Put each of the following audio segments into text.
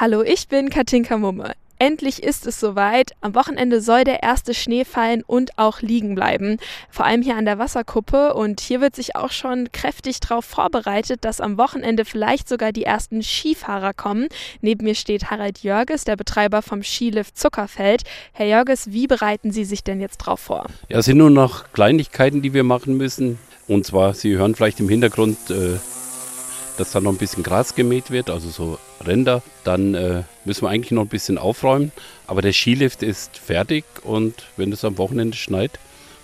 Hallo, ich bin Katinka Mumme. Endlich ist es soweit. Am Wochenende soll der erste Schnee fallen und auch liegen bleiben. Vor allem hier an der Wasserkuppe. Und hier wird sich auch schon kräftig darauf vorbereitet, dass am Wochenende vielleicht sogar die ersten Skifahrer kommen. Neben mir steht Harald Jörges, der Betreiber vom Skilift Zuckerfeld. Herr Jörges, wie bereiten Sie sich denn jetzt drauf vor? Ja, es sind nur noch Kleinigkeiten, die wir machen müssen. Und zwar, Sie hören vielleicht im Hintergrund, äh, dass da noch ein bisschen Gras gemäht wird, also so Ränder. Dann äh, müssen wir eigentlich noch ein bisschen aufräumen. Aber der Skilift ist fertig und wenn es am Wochenende schneit,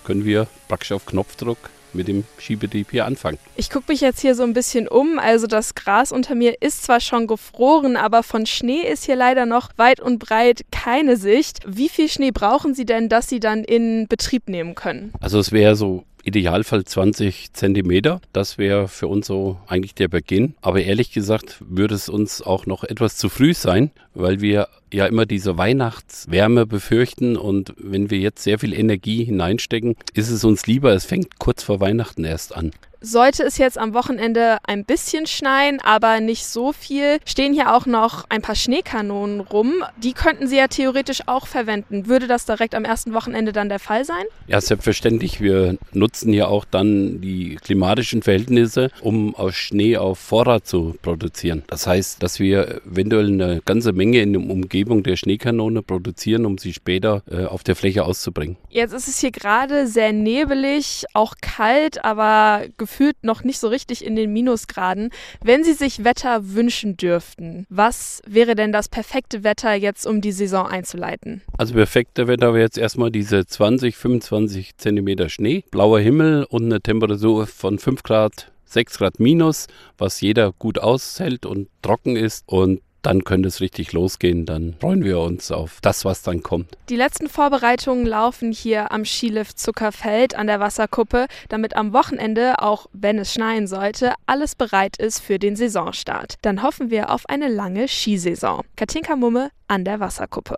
können wir praktisch auf Knopfdruck mit dem Skibetrieb hier anfangen. Ich gucke mich jetzt hier so ein bisschen um. Also das Gras unter mir ist zwar schon gefroren, aber von Schnee ist hier leider noch weit und breit keine Sicht. Wie viel Schnee brauchen Sie denn, dass Sie dann in Betrieb nehmen können? Also es wäre so Idealfall 20 Zentimeter. Das wäre für uns so eigentlich der Beginn. Aber ehrlich gesagt würde es uns auch noch etwas zu früh sein, weil wir ja immer diese Weihnachtswärme befürchten und wenn wir jetzt sehr viel Energie hineinstecken, ist es uns lieber, es fängt kurz vor Weihnachten erst an. Sollte es jetzt am Wochenende ein bisschen schneien, aber nicht so viel, stehen hier auch noch ein paar Schneekanonen rum. Die könnten Sie ja theoretisch auch verwenden. Würde das direkt am ersten Wochenende dann der Fall sein? Ja, selbstverständlich. Wir nutzen ja auch dann die klimatischen Verhältnisse, um aus Schnee auf Vorrat zu produzieren. Das heißt, dass wir eventuell eine ganze Menge in der Umgebung der Schneekanone produzieren, um sie später äh, auf der Fläche auszubringen. Jetzt ist es hier gerade sehr nebelig, auch kalt, aber gefühlt gefühlt noch nicht so richtig in den Minusgraden. Wenn Sie sich Wetter wünschen dürften, was wäre denn das perfekte Wetter jetzt, um die Saison einzuleiten? Also perfekte Wetter wäre jetzt erstmal diese 20, 25 Zentimeter Schnee, blauer Himmel und eine Temperatur von 5 Grad 6 Grad minus, was jeder gut aushält und trocken ist. Und dann könnte es richtig losgehen. Dann freuen wir uns auf das, was dann kommt. Die letzten Vorbereitungen laufen hier am Skilift Zuckerfeld an der Wasserkuppe, damit am Wochenende, auch wenn es schneien sollte, alles bereit ist für den Saisonstart. Dann hoffen wir auf eine lange Skisaison. Katinka Mumme an der Wasserkuppe.